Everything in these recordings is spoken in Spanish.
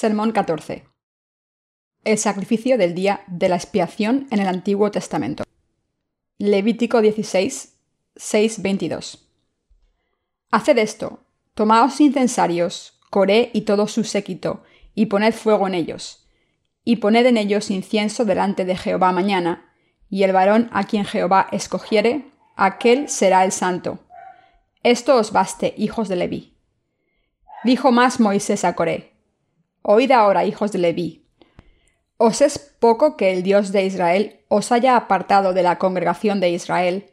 Sermón 14. El sacrificio del día de la expiación en el Antiguo Testamento. Levítico 16, 6, 22. Haced esto, tomaos incensarios, Coré y todo su séquito, y poned fuego en ellos, y poned en ellos incienso delante de Jehová mañana, y el varón a quien Jehová escogiere, aquel será el santo. Esto os baste, hijos de Leví. Dijo más Moisés a Coré, Oíd ahora, hijos de Leví. ¿Os es poco que el Dios de Israel os haya apartado de la congregación de Israel,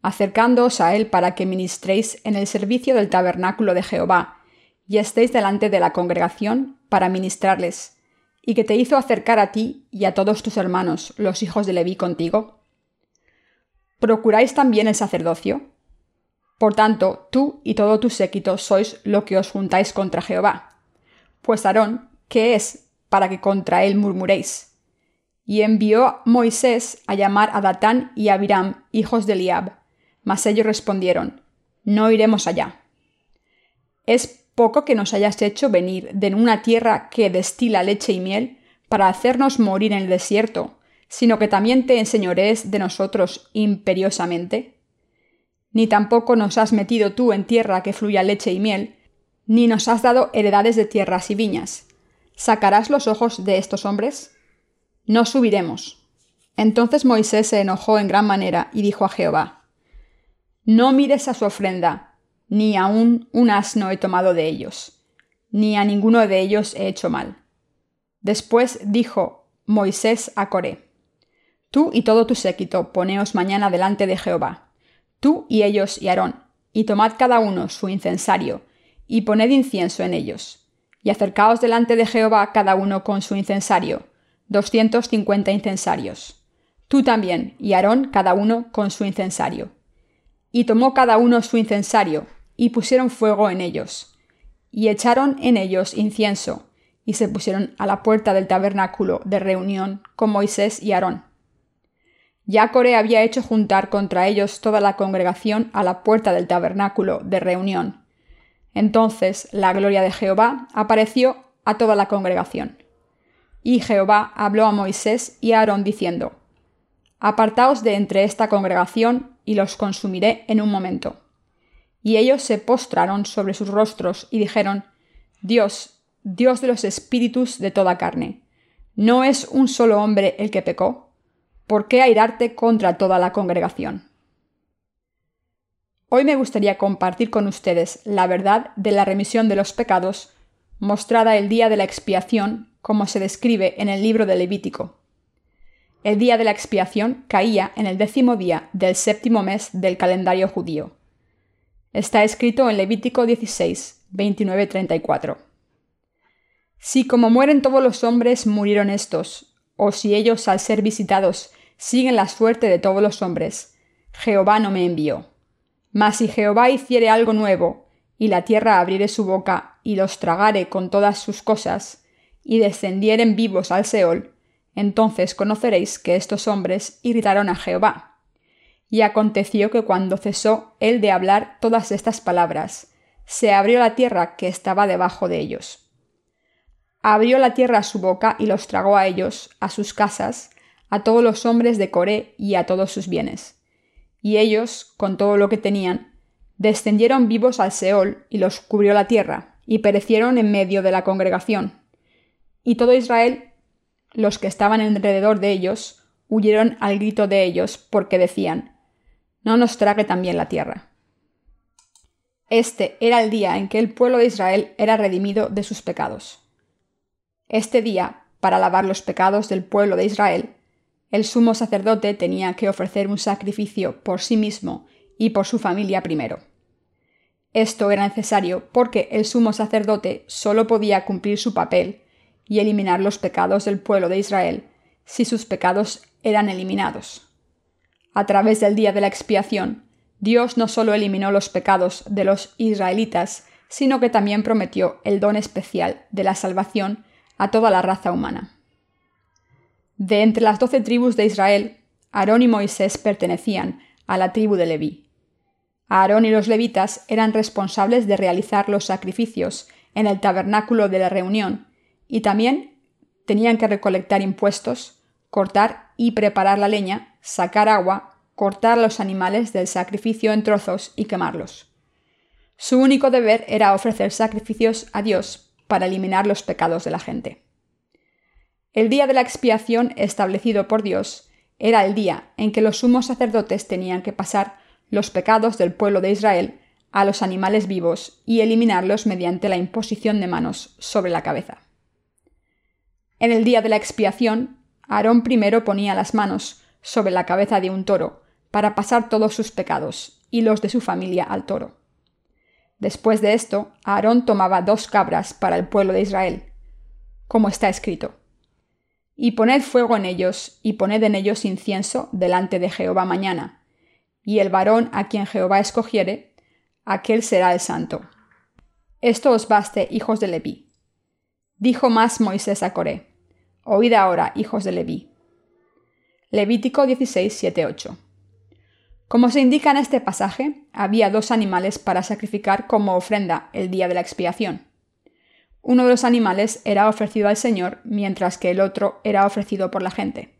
acercándoos a él para que ministréis en el servicio del tabernáculo de Jehová, y estéis delante de la congregación para ministrarles, y que te hizo acercar a ti y a todos tus hermanos, los hijos de Leví, contigo? ¿Procuráis también el sacerdocio? Por tanto, tú y todo tu séquito sois lo que os juntáis contra Jehová pues Aarón, ¿qué es para que contra él murmuréis? Y envió Moisés a llamar a Datán y a Abiram, hijos de Eliab. Mas ellos respondieron, No iremos allá. ¿Es poco que nos hayas hecho venir de una tierra que destila leche y miel para hacernos morir en el desierto, sino que también te enseñorees de nosotros imperiosamente? Ni tampoco nos has metido tú en tierra que fluya leche y miel, ni nos has dado heredades de tierras y viñas. ¿Sacarás los ojos de estos hombres? No subiremos. Entonces Moisés se enojó en gran manera y dijo a Jehová, No mires a su ofrenda, ni aun un asno he tomado de ellos, ni a ninguno de ellos he hecho mal. Después dijo Moisés a Coré, Tú y todo tu séquito poneos mañana delante de Jehová, tú y ellos y Aarón, y tomad cada uno su incensario, y poned incienso en ellos. Y acercaos delante de Jehová cada uno con su incensario, doscientos cincuenta incensarios. Tú también, y Aarón cada uno con su incensario. Y tomó cada uno su incensario, y pusieron fuego en ellos. Y echaron en ellos incienso, y se pusieron a la puerta del tabernáculo de reunión con Moisés y Aarón. Ya Coré había hecho juntar contra ellos toda la congregación a la puerta del tabernáculo de reunión, entonces la gloria de Jehová apareció a toda la congregación. Y Jehová habló a Moisés y a Aarón diciendo, Apartaos de entre esta congregación y los consumiré en un momento. Y ellos se postraron sobre sus rostros y dijeron, Dios, Dios de los espíritus de toda carne, ¿no es un solo hombre el que pecó? ¿Por qué airarte contra toda la congregación? Hoy me gustaría compartir con ustedes la verdad de la remisión de los pecados mostrada el día de la expiación como se describe en el libro de Levítico. El día de la expiación caía en el décimo día del séptimo mes del calendario judío. Está escrito en Levítico 16, 29-34. Si como mueren todos los hombres murieron estos, o si ellos al ser visitados siguen la suerte de todos los hombres, Jehová no me envió. Mas si Jehová hiciere algo nuevo, y la tierra abriere su boca, y los tragare con todas sus cosas, y descendieren vivos al Seol, entonces conoceréis que estos hombres irritaron a Jehová. Y aconteció que cuando cesó él de hablar todas estas palabras, se abrió la tierra que estaba debajo de ellos. Abrió la tierra su boca y los tragó a ellos, a sus casas, a todos los hombres de Coré y a todos sus bienes y ellos, con todo lo que tenían, descendieron vivos al Seol y los cubrió la tierra, y perecieron en medio de la congregación. Y todo Israel, los que estaban alrededor de ellos, huyeron al grito de ellos, porque decían, No nos trague también la tierra. Este era el día en que el pueblo de Israel era redimido de sus pecados. Este día, para lavar los pecados del pueblo de Israel, el sumo sacerdote tenía que ofrecer un sacrificio por sí mismo y por su familia primero. Esto era necesario porque el sumo sacerdote solo podía cumplir su papel y eliminar los pecados del pueblo de Israel si sus pecados eran eliminados. A través del día de la expiación, Dios no solo eliminó los pecados de los israelitas, sino que también prometió el don especial de la salvación a toda la raza humana. De entre las doce tribus de Israel, Aarón y Moisés pertenecían a la tribu de Leví. Aarón y los levitas eran responsables de realizar los sacrificios en el tabernáculo de la reunión y también tenían que recolectar impuestos, cortar y preparar la leña, sacar agua, cortar los animales del sacrificio en trozos y quemarlos. Su único deber era ofrecer sacrificios a Dios para eliminar los pecados de la gente. El día de la expiación establecido por Dios era el día en que los sumos sacerdotes tenían que pasar los pecados del pueblo de Israel a los animales vivos y eliminarlos mediante la imposición de manos sobre la cabeza. En el día de la expiación, Aarón primero ponía las manos sobre la cabeza de un toro para pasar todos sus pecados y los de su familia al toro. Después de esto, Aarón tomaba dos cabras para el pueblo de Israel, como está escrito. Y poned fuego en ellos, y poned en ellos incienso delante de Jehová mañana, y el varón a quien Jehová escogiere, aquel será el santo. Esto os baste, hijos de Leví. Dijo más Moisés a Coré, Oíd ahora, hijos de Leví. Levítico 16, 7, 8. Como se indica en este pasaje, había dos animales para sacrificar como ofrenda el día de la expiación. Uno de los animales era ofrecido al Señor, mientras que el otro era ofrecido por la gente.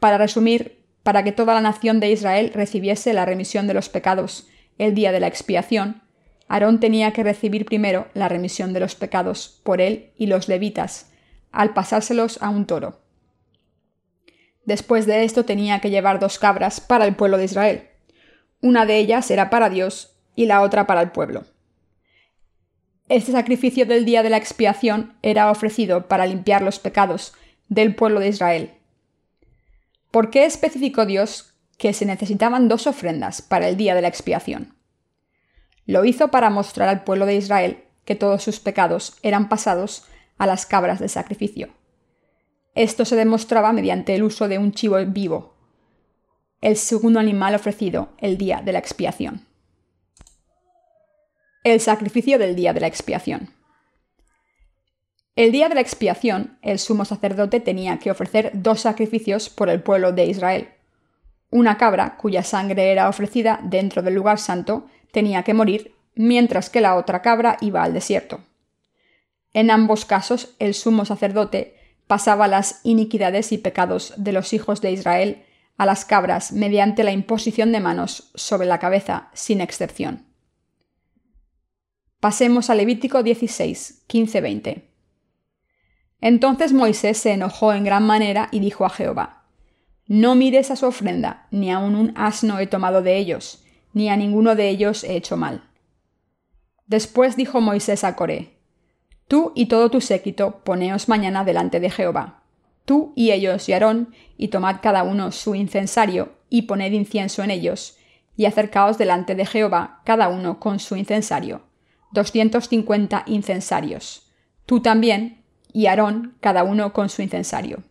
Para resumir, para que toda la nación de Israel recibiese la remisión de los pecados el día de la expiación, Aarón tenía que recibir primero la remisión de los pecados por él y los levitas, al pasárselos a un toro. Después de esto tenía que llevar dos cabras para el pueblo de Israel. Una de ellas era para Dios y la otra para el pueblo. Este sacrificio del día de la expiación era ofrecido para limpiar los pecados del pueblo de Israel. ¿Por qué especificó Dios que se necesitaban dos ofrendas para el día de la expiación? Lo hizo para mostrar al pueblo de Israel que todos sus pecados eran pasados a las cabras de sacrificio. Esto se demostraba mediante el uso de un chivo vivo, el segundo animal ofrecido el día de la expiación. El sacrificio del día de la expiación. El día de la expiación, el sumo sacerdote tenía que ofrecer dos sacrificios por el pueblo de Israel. Una cabra, cuya sangre era ofrecida dentro del lugar santo, tenía que morir, mientras que la otra cabra iba al desierto. En ambos casos, el sumo sacerdote pasaba las iniquidades y pecados de los hijos de Israel a las cabras mediante la imposición de manos sobre la cabeza, sin excepción. Pasemos a Levítico 16, 15-20. Entonces Moisés se enojó en gran manera y dijo a Jehová, No mires a su ofrenda, ni aun un asno he tomado de ellos, ni a ninguno de ellos he hecho mal. Después dijo Moisés a Coré, Tú y todo tu séquito poneos mañana delante de Jehová. Tú y ellos y Aarón, y tomad cada uno su incensario, y poned incienso en ellos, y acercaos delante de Jehová, cada uno con su incensario. Doscientos cincuenta incensarios. Tú también, y Aarón, cada uno con su incensario.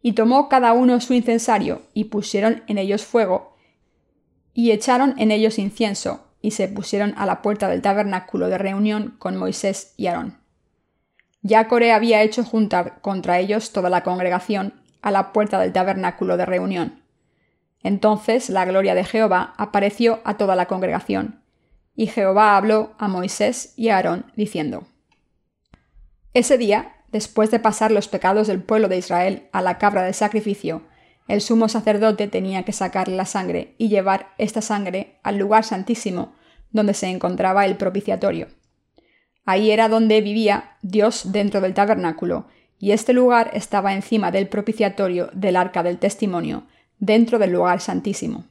Y tomó cada uno su incensario, y pusieron en ellos fuego, y echaron en ellos incienso, y se pusieron a la puerta del tabernáculo de reunión con Moisés y Aarón. Ya Coré había hecho juntar contra ellos toda la congregación a la puerta del tabernáculo de reunión. Entonces la gloria de Jehová apareció a toda la congregación, y Jehová habló a Moisés y a Aarón, diciendo, Ese día, después de pasar los pecados del pueblo de Israel a la cabra del sacrificio, el sumo sacerdote tenía que sacarle la sangre y llevar esta sangre al lugar santísimo donde se encontraba el propiciatorio. Ahí era donde vivía Dios dentro del tabernáculo, y este lugar estaba encima del propiciatorio del arca del testimonio, dentro del lugar santísimo.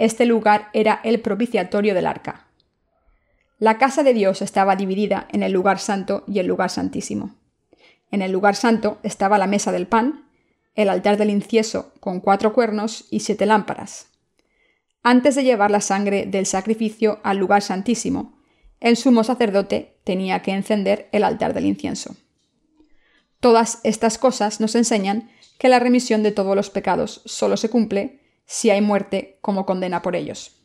Este lugar era el propiciatorio del arca. La casa de Dios estaba dividida en el lugar santo y el lugar santísimo. En el lugar santo estaba la mesa del pan, el altar del incienso con cuatro cuernos y siete lámparas. Antes de llevar la sangre del sacrificio al lugar santísimo, el sumo sacerdote tenía que encender el altar del incienso. Todas estas cosas nos enseñan que la remisión de todos los pecados solo se cumple si hay muerte como condena por ellos.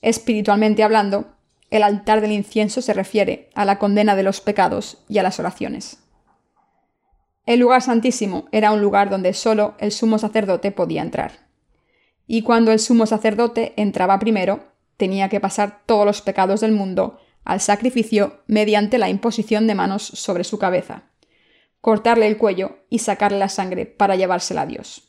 Espiritualmente hablando, el altar del incienso se refiere a la condena de los pecados y a las oraciones. El lugar santísimo era un lugar donde solo el sumo sacerdote podía entrar. Y cuando el sumo sacerdote entraba primero, tenía que pasar todos los pecados del mundo al sacrificio mediante la imposición de manos sobre su cabeza, cortarle el cuello y sacarle la sangre para llevársela a Dios.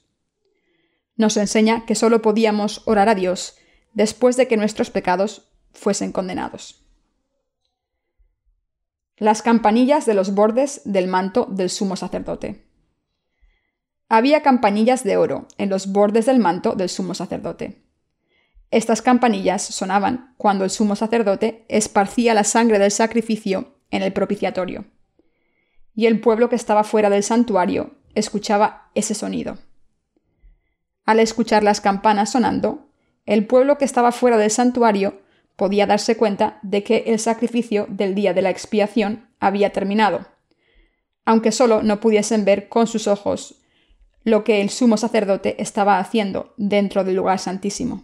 Nos enseña que solo podíamos orar a Dios después de que nuestros pecados fuesen condenados. Las campanillas de los bordes del manto del sumo sacerdote. Había campanillas de oro en los bordes del manto del sumo sacerdote. Estas campanillas sonaban cuando el sumo sacerdote esparcía la sangre del sacrificio en el propiciatorio. Y el pueblo que estaba fuera del santuario escuchaba ese sonido. Al escuchar las campanas sonando, el pueblo que estaba fuera del santuario podía darse cuenta de que el sacrificio del día de la expiación había terminado, aunque solo no pudiesen ver con sus ojos lo que el sumo sacerdote estaba haciendo dentro del lugar santísimo.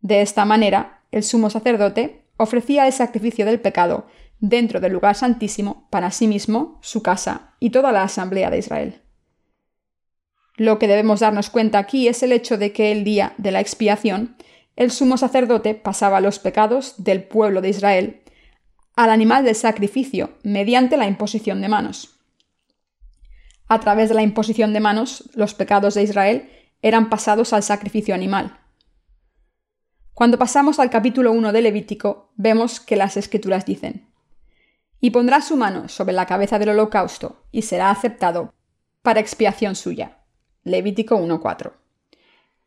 De esta manera, el sumo sacerdote ofrecía el sacrificio del pecado dentro del lugar santísimo para sí mismo, su casa y toda la asamblea de Israel. Lo que debemos darnos cuenta aquí es el hecho de que el día de la expiación, el sumo sacerdote pasaba los pecados del pueblo de Israel al animal del sacrificio mediante la imposición de manos. A través de la imposición de manos, los pecados de Israel eran pasados al sacrificio animal. Cuando pasamos al capítulo 1 de Levítico, vemos que las escrituras dicen, y pondrá su mano sobre la cabeza del holocausto y será aceptado para expiación suya. Levítico 1.4.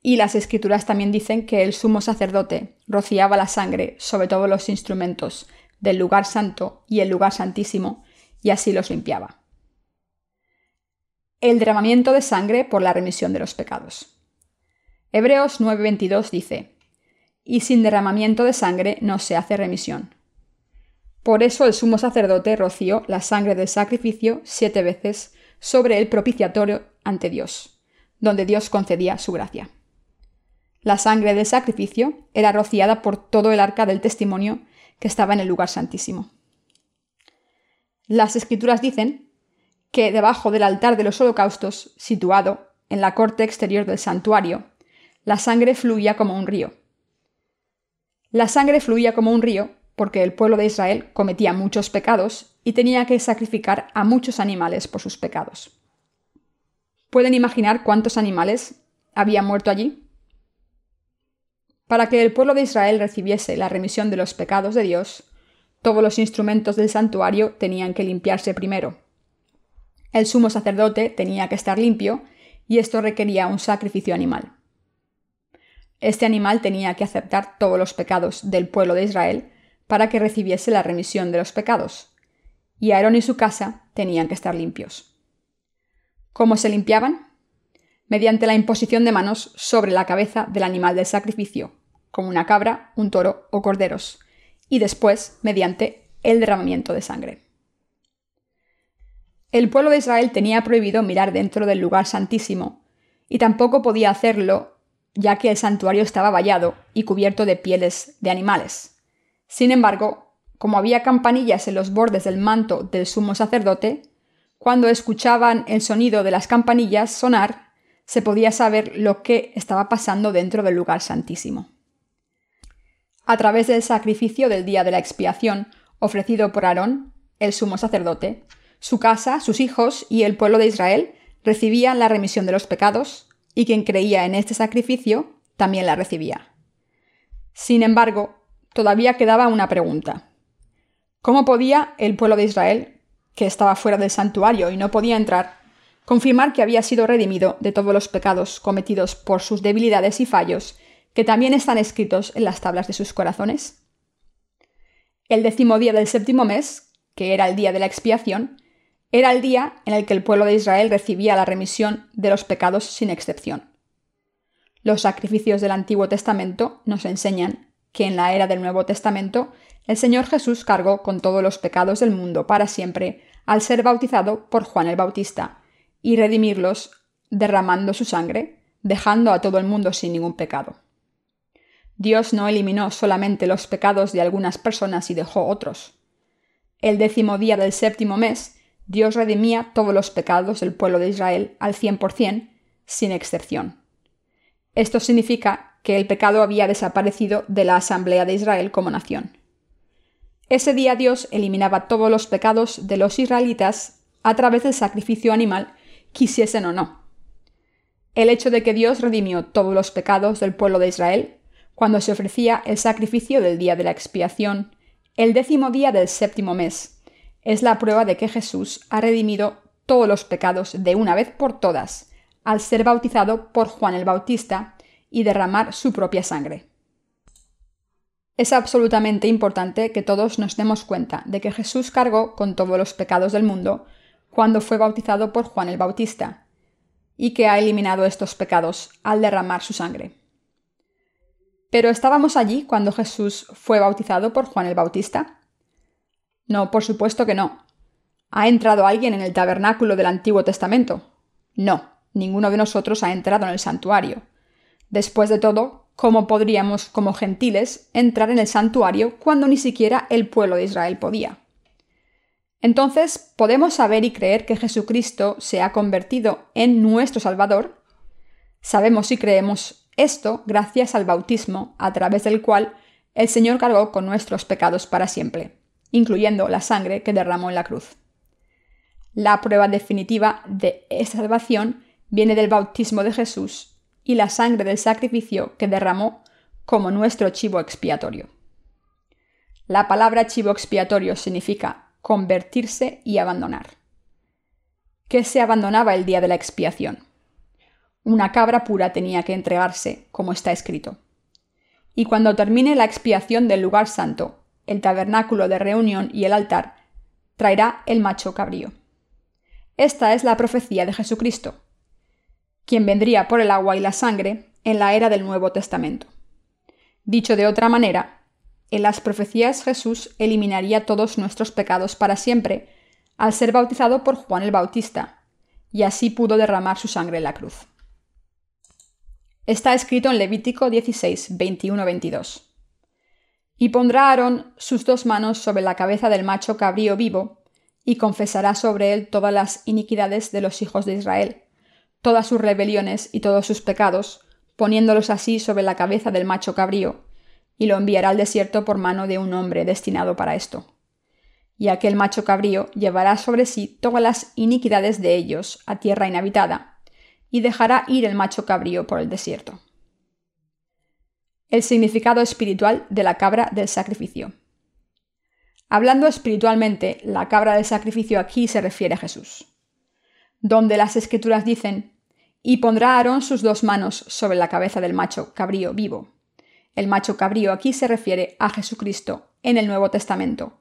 Y las escrituras también dicen que el sumo sacerdote rociaba la sangre sobre todos los instrumentos del lugar santo y el lugar santísimo, y así los limpiaba. El derramamiento de sangre por la remisión de los pecados. Hebreos 9:22 dice, Y sin derramamiento de sangre no se hace remisión. Por eso el sumo sacerdote roció la sangre del sacrificio siete veces sobre el propiciatorio ante Dios donde Dios concedía su gracia. La sangre del sacrificio era rociada por todo el arca del testimonio que estaba en el lugar santísimo. Las escrituras dicen que debajo del altar de los holocaustos, situado en la corte exterior del santuario, la sangre fluía como un río. La sangre fluía como un río porque el pueblo de Israel cometía muchos pecados y tenía que sacrificar a muchos animales por sus pecados. ¿Pueden imaginar cuántos animales habían muerto allí? Para que el pueblo de Israel recibiese la remisión de los pecados de Dios, todos los instrumentos del santuario tenían que limpiarse primero. El sumo sacerdote tenía que estar limpio y esto requería un sacrificio animal. Este animal tenía que aceptar todos los pecados del pueblo de Israel para que recibiese la remisión de los pecados, y Aarón y su casa tenían que estar limpios. ¿Cómo se limpiaban? Mediante la imposición de manos sobre la cabeza del animal del sacrificio, como una cabra, un toro o corderos, y después mediante el derramamiento de sangre. El pueblo de Israel tenía prohibido mirar dentro del lugar santísimo, y tampoco podía hacerlo ya que el santuario estaba vallado y cubierto de pieles de animales. Sin embargo, como había campanillas en los bordes del manto del sumo sacerdote, cuando escuchaban el sonido de las campanillas sonar, se podía saber lo que estaba pasando dentro del lugar santísimo. A través del sacrificio del día de la expiación ofrecido por Aarón, el sumo sacerdote, su casa, sus hijos y el pueblo de Israel recibían la remisión de los pecados, y quien creía en este sacrificio también la recibía. Sin embargo, todavía quedaba una pregunta. ¿Cómo podía el pueblo de Israel que estaba fuera del santuario y no podía entrar, confirmar que había sido redimido de todos los pecados cometidos por sus debilidades y fallos, que también están escritos en las tablas de sus corazones? El décimo día del séptimo mes, que era el día de la expiación, era el día en el que el pueblo de Israel recibía la remisión de los pecados sin excepción. Los sacrificios del Antiguo Testamento nos enseñan que en la era del Nuevo Testamento el Señor Jesús cargó con todos los pecados del mundo para siempre al ser bautizado por Juan el Bautista y redimirlos derramando su sangre, dejando a todo el mundo sin ningún pecado. Dios no eliminó solamente los pecados de algunas personas y dejó otros. El décimo día del séptimo mes, Dios redimía todos los pecados del pueblo de Israel al cien por cien, sin excepción. Esto significa que el pecado había desaparecido de la asamblea de Israel como nación. Ese día Dios eliminaba todos los pecados de los israelitas a través del sacrificio animal, quisiesen o no. El hecho de que Dios redimió todos los pecados del pueblo de Israel cuando se ofrecía el sacrificio del día de la expiación, el décimo día del séptimo mes, es la prueba de que Jesús ha redimido todos los pecados de una vez por todas, al ser bautizado por Juan el Bautista y derramar su propia sangre. Es absolutamente importante que todos nos demos cuenta de que Jesús cargó con todos los pecados del mundo cuando fue bautizado por Juan el Bautista, y que ha eliminado estos pecados al derramar su sangre. ¿Pero estábamos allí cuando Jesús fue bautizado por Juan el Bautista? No, por supuesto que no. ¿Ha entrado alguien en el tabernáculo del Antiguo Testamento? No, ninguno de nosotros ha entrado en el santuario. Después de todo, ¿cómo podríamos, como gentiles, entrar en el santuario cuando ni siquiera el pueblo de Israel podía? Entonces, ¿podemos saber y creer que Jesucristo se ha convertido en nuestro Salvador? Sabemos y creemos esto gracias al bautismo, a través del cual el Señor cargó con nuestros pecados para siempre, incluyendo la sangre que derramó en la cruz. La prueba definitiva de esta salvación viene del bautismo de Jesús y la sangre del sacrificio que derramó como nuestro chivo expiatorio. La palabra chivo expiatorio significa convertirse y abandonar. ¿Qué se abandonaba el día de la expiación? Una cabra pura tenía que entregarse, como está escrito. Y cuando termine la expiación del lugar santo, el tabernáculo de reunión y el altar, traerá el macho cabrío. Esta es la profecía de Jesucristo, quien vendría por el agua y la sangre en la era del Nuevo Testamento. Dicho de otra manera, en las profecías Jesús eliminaría todos nuestros pecados para siempre al ser bautizado por Juan el Bautista, y así pudo derramar su sangre en la cruz. Está escrito en Levítico 16, 21-22. Y pondrá Aarón sus dos manos sobre la cabeza del macho cabrío vivo, y confesará sobre él todas las iniquidades de los hijos de Israel, todas sus rebeliones y todos sus pecados, poniéndolos así sobre la cabeza del macho cabrío, y lo enviará al desierto por mano de un hombre destinado para esto. Y aquel macho cabrío llevará sobre sí todas las iniquidades de ellos a tierra inhabitada, y dejará ir el macho cabrío por el desierto. El significado espiritual de la cabra del sacrificio. Hablando espiritualmente, la cabra del sacrificio aquí se refiere a Jesús donde las escrituras dicen, y pondrá Aarón sus dos manos sobre la cabeza del macho cabrío vivo. El macho cabrío aquí se refiere a Jesucristo en el Nuevo Testamento,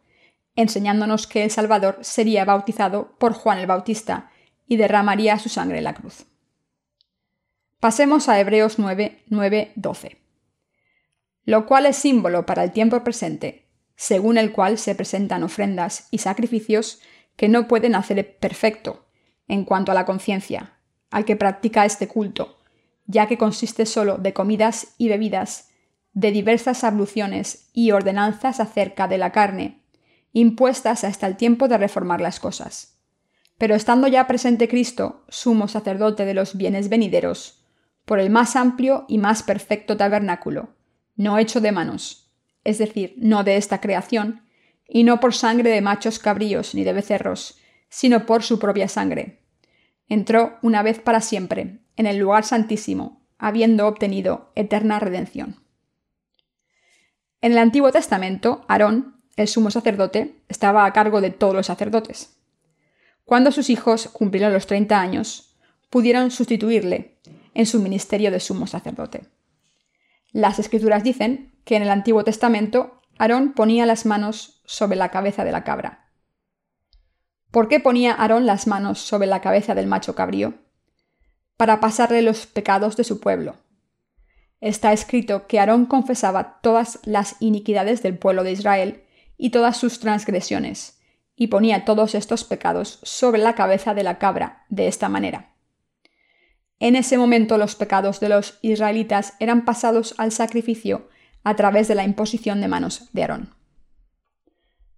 enseñándonos que el Salvador sería bautizado por Juan el Bautista y derramaría su sangre en la cruz. Pasemos a Hebreos 9, 9, 12. Lo cual es símbolo para el tiempo presente, según el cual se presentan ofrendas y sacrificios que no pueden hacer perfecto, en cuanto a la conciencia, al que practica este culto, ya que consiste solo de comidas y bebidas, de diversas abluciones y ordenanzas acerca de la carne, impuestas hasta el tiempo de reformar las cosas. Pero estando ya presente Cristo, sumo sacerdote de los bienes venideros, por el más amplio y más perfecto tabernáculo, no hecho de manos, es decir, no de esta creación, y no por sangre de machos cabríos ni de becerros, sino por su propia sangre. Entró una vez para siempre en el lugar santísimo, habiendo obtenido eterna redención. En el Antiguo Testamento, Aarón, el sumo sacerdote, estaba a cargo de todos los sacerdotes. Cuando sus hijos cumplieron los 30 años, pudieron sustituirle en su ministerio de sumo sacerdote. Las escrituras dicen que en el Antiguo Testamento Aarón ponía las manos sobre la cabeza de la cabra, ¿Por qué ponía Aarón las manos sobre la cabeza del macho cabrío? Para pasarle los pecados de su pueblo. Está escrito que Aarón confesaba todas las iniquidades del pueblo de Israel y todas sus transgresiones, y ponía todos estos pecados sobre la cabeza de la cabra de esta manera. En ese momento los pecados de los israelitas eran pasados al sacrificio a través de la imposición de manos de Aarón.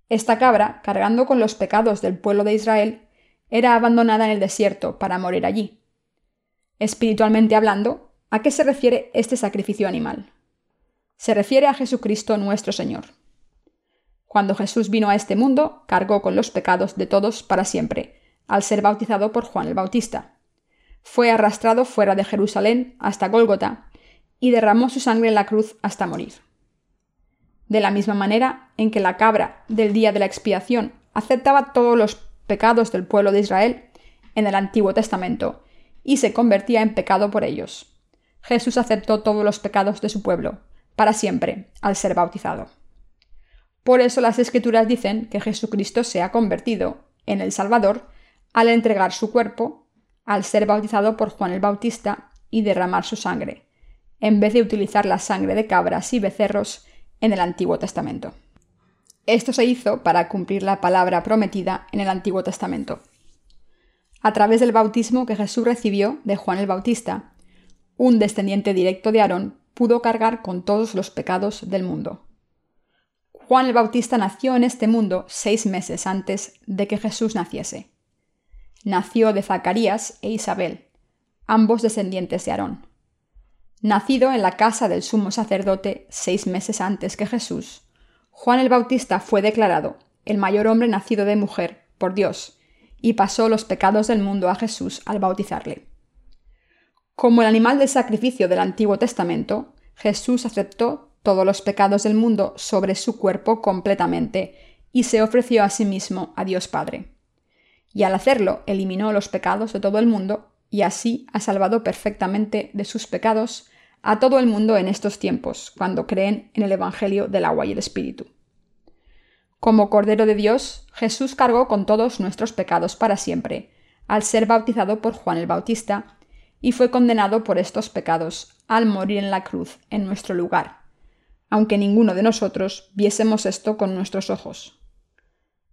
Esta cabra, cargando con los pecados del pueblo de Israel, era abandonada en el desierto para morir allí. Espiritualmente hablando, ¿a qué se refiere este sacrificio animal? Se refiere a Jesucristo nuestro Señor. Cuando Jesús vino a este mundo, cargó con los pecados de todos para siempre, al ser bautizado por Juan el Bautista. Fue arrastrado fuera de Jerusalén hasta Gólgota y derramó su sangre en la cruz hasta morir. De la misma manera en que la cabra del día de la expiación aceptaba todos los pecados del pueblo de Israel en el Antiguo Testamento y se convertía en pecado por ellos. Jesús aceptó todos los pecados de su pueblo, para siempre, al ser bautizado. Por eso las escrituras dicen que Jesucristo se ha convertido en el Salvador al entregar su cuerpo, al ser bautizado por Juan el Bautista y derramar su sangre, en vez de utilizar la sangre de cabras y becerros en el Antiguo Testamento. Esto se hizo para cumplir la palabra prometida en el Antiguo Testamento. A través del bautismo que Jesús recibió de Juan el Bautista, un descendiente directo de Aarón pudo cargar con todos los pecados del mundo. Juan el Bautista nació en este mundo seis meses antes de que Jesús naciese. Nació de Zacarías e Isabel, ambos descendientes de Aarón. Nacido en la casa del sumo sacerdote seis meses antes que Jesús, Juan el Bautista fue declarado el mayor hombre nacido de mujer por Dios, y pasó los pecados del mundo a Jesús al bautizarle. Como el animal de sacrificio del Antiguo Testamento, Jesús aceptó todos los pecados del mundo sobre su cuerpo completamente y se ofreció a sí mismo a Dios Padre. Y al hacerlo eliminó los pecados de todo el mundo y así ha salvado perfectamente de sus pecados a todo el mundo en estos tiempos, cuando creen en el Evangelio del agua y el Espíritu. Como Cordero de Dios, Jesús cargó con todos nuestros pecados para siempre, al ser bautizado por Juan el Bautista, y fue condenado por estos pecados al morir en la cruz en nuestro lugar, aunque ninguno de nosotros viésemos esto con nuestros ojos.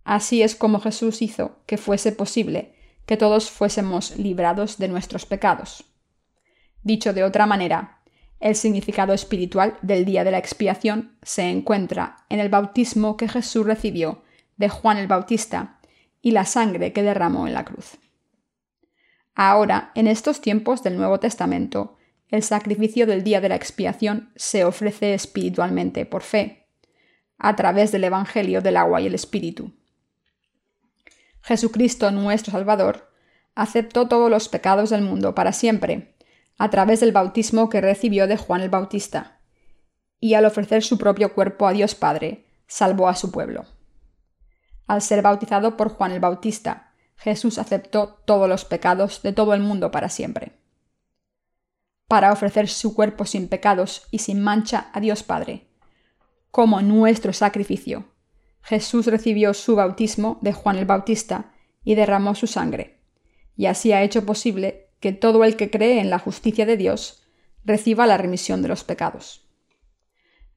Así es como Jesús hizo que fuese posible que todos fuésemos librados de nuestros pecados. Dicho de otra manera, el significado espiritual del día de la expiación se encuentra en el bautismo que Jesús recibió de Juan el Bautista y la sangre que derramó en la cruz. Ahora, en estos tiempos del Nuevo Testamento, el sacrificio del día de la expiación se ofrece espiritualmente por fe, a través del Evangelio del agua y el Espíritu. Jesucristo nuestro Salvador aceptó todos los pecados del mundo para siempre, a través del bautismo que recibió de Juan el Bautista, y al ofrecer su propio cuerpo a Dios Padre, salvó a su pueblo. Al ser bautizado por Juan el Bautista, Jesús aceptó todos los pecados de todo el mundo para siempre para ofrecer su cuerpo sin pecados y sin mancha a Dios Padre. Como nuestro sacrificio, Jesús recibió su bautismo de Juan el Bautista y derramó su sangre, y así ha hecho posible que todo el que cree en la justicia de Dios reciba la remisión de los pecados.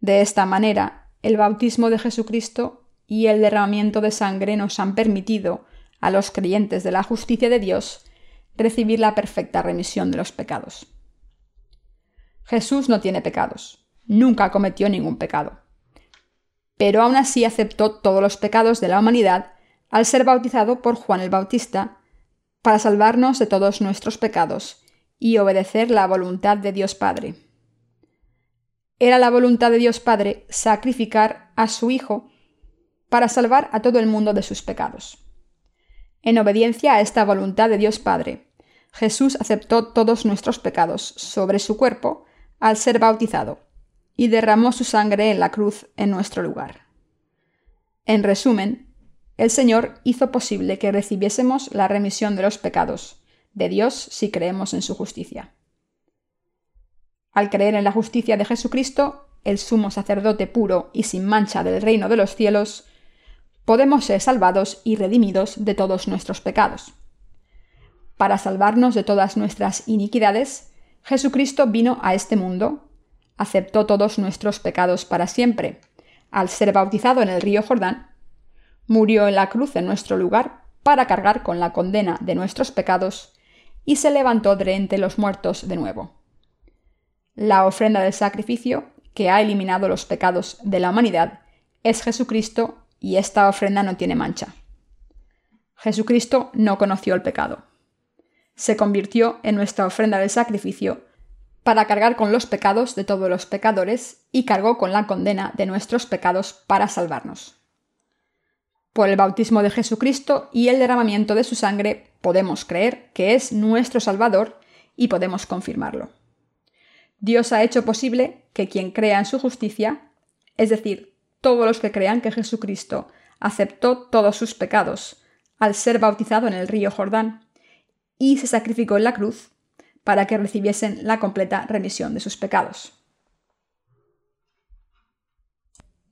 De esta manera, el bautismo de Jesucristo y el derramamiento de sangre nos han permitido, a los creyentes de la justicia de Dios, recibir la perfecta remisión de los pecados. Jesús no tiene pecados, nunca cometió ningún pecado. Pero aún así aceptó todos los pecados de la humanidad al ser bautizado por Juan el Bautista, para salvarnos de todos nuestros pecados y obedecer la voluntad de Dios Padre. Era la voluntad de Dios Padre sacrificar a su Hijo para salvar a todo el mundo de sus pecados. En obediencia a esta voluntad de Dios Padre, Jesús aceptó todos nuestros pecados sobre su cuerpo al ser bautizado, y derramó su sangre en la cruz en nuestro lugar. En resumen, el Señor hizo posible que recibiésemos la remisión de los pecados de Dios si creemos en su justicia. Al creer en la justicia de Jesucristo, el sumo sacerdote puro y sin mancha del reino de los cielos, podemos ser salvados y redimidos de todos nuestros pecados. Para salvarnos de todas nuestras iniquidades, Jesucristo vino a este mundo, aceptó todos nuestros pecados para siempre, al ser bautizado en el río Jordán, murió en la cruz en nuestro lugar para cargar con la condena de nuestros pecados y se levantó de entre los muertos de nuevo. La ofrenda del sacrificio, que ha eliminado los pecados de la humanidad, es Jesucristo y esta ofrenda no tiene mancha. Jesucristo no conoció el pecado se convirtió en nuestra ofrenda del sacrificio para cargar con los pecados de todos los pecadores y cargó con la condena de nuestros pecados para salvarnos. Por el bautismo de Jesucristo y el derramamiento de su sangre podemos creer que es nuestro Salvador y podemos confirmarlo. Dios ha hecho posible que quien crea en su justicia, es decir, todos los que crean que Jesucristo aceptó todos sus pecados al ser bautizado en el río Jordán y se sacrificó en la cruz para que recibiesen la completa remisión de sus pecados.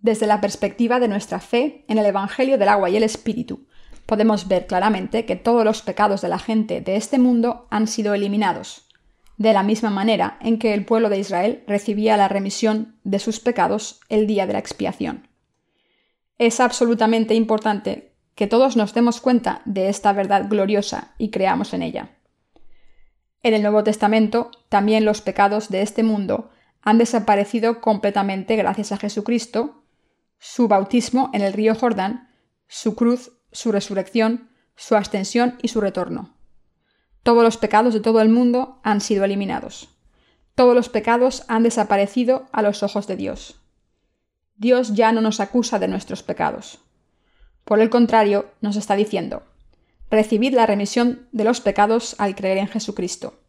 Desde la perspectiva de nuestra fe en el Evangelio del agua y el Espíritu, podemos ver claramente que todos los pecados de la gente de este mundo han sido eliminados, de la misma manera en que el pueblo de Israel recibía la remisión de sus pecados el día de la expiación. Es absolutamente importante que todos nos demos cuenta de esta verdad gloriosa y creamos en ella. En el Nuevo Testamento, también los pecados de este mundo han desaparecido completamente gracias a Jesucristo, su bautismo en el río Jordán, su cruz, su resurrección, su ascensión y su retorno. Todos los pecados de todo el mundo han sido eliminados. Todos los pecados han desaparecido a los ojos de Dios. Dios ya no nos acusa de nuestros pecados. Por el contrario, nos está diciendo, recibid la remisión de los pecados al creer en Jesucristo,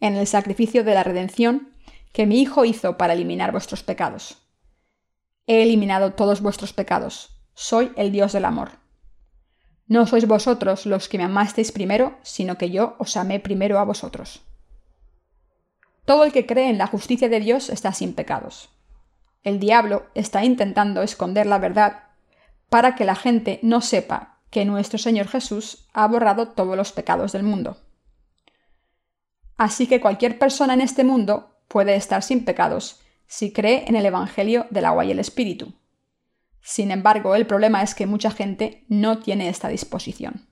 en el sacrificio de la redención que mi Hijo hizo para eliminar vuestros pecados. He eliminado todos vuestros pecados. Soy el Dios del amor. No sois vosotros los que me amasteis primero, sino que yo os amé primero a vosotros. Todo el que cree en la justicia de Dios está sin pecados. El diablo está intentando esconder la verdad para que la gente no sepa que nuestro Señor Jesús ha borrado todos los pecados del mundo. Así que cualquier persona en este mundo puede estar sin pecados si cree en el Evangelio del agua y el Espíritu. Sin embargo, el problema es que mucha gente no tiene esta disposición.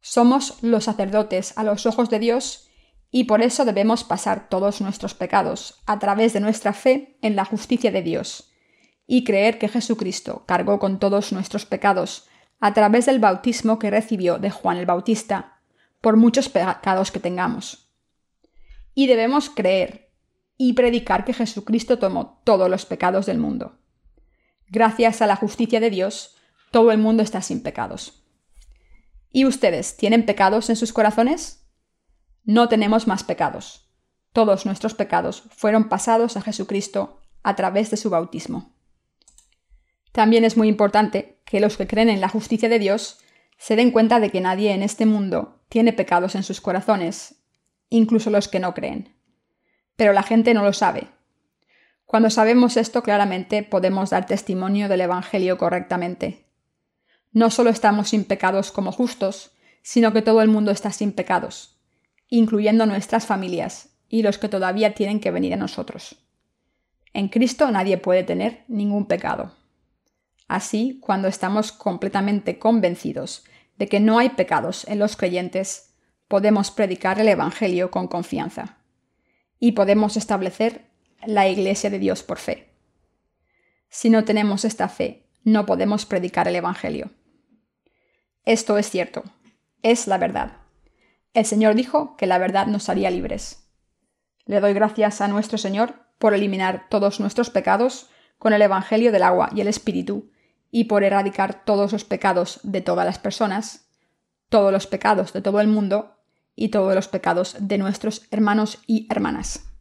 Somos los sacerdotes a los ojos de Dios y por eso debemos pasar todos nuestros pecados a través de nuestra fe en la justicia de Dios y creer que Jesucristo cargó con todos nuestros pecados a través del bautismo que recibió de Juan el Bautista, por muchos pecados que tengamos. Y debemos creer y predicar que Jesucristo tomó todos los pecados del mundo. Gracias a la justicia de Dios, todo el mundo está sin pecados. ¿Y ustedes tienen pecados en sus corazones? No tenemos más pecados. Todos nuestros pecados fueron pasados a Jesucristo a través de su bautismo. También es muy importante que los que creen en la justicia de Dios se den cuenta de que nadie en este mundo tiene pecados en sus corazones, incluso los que no creen. Pero la gente no lo sabe, cuando sabemos esto claramente podemos dar testimonio del Evangelio correctamente. No solo estamos sin pecados como justos, sino que todo el mundo está sin pecados, incluyendo nuestras familias y los que todavía tienen que venir a nosotros. En Cristo nadie puede tener ningún pecado. Así, cuando estamos completamente convencidos de que no hay pecados en los creyentes, podemos predicar el Evangelio con confianza y podemos establecer la Iglesia de Dios por fe. Si no tenemos esta fe, no podemos predicar el Evangelio. Esto es cierto, es la verdad. El Señor dijo que la verdad nos haría libres. Le doy gracias a nuestro Señor por eliminar todos nuestros pecados con el Evangelio del agua y el Espíritu, y por erradicar todos los pecados de todas las personas, todos los pecados de todo el mundo y todos los pecados de nuestros hermanos y hermanas.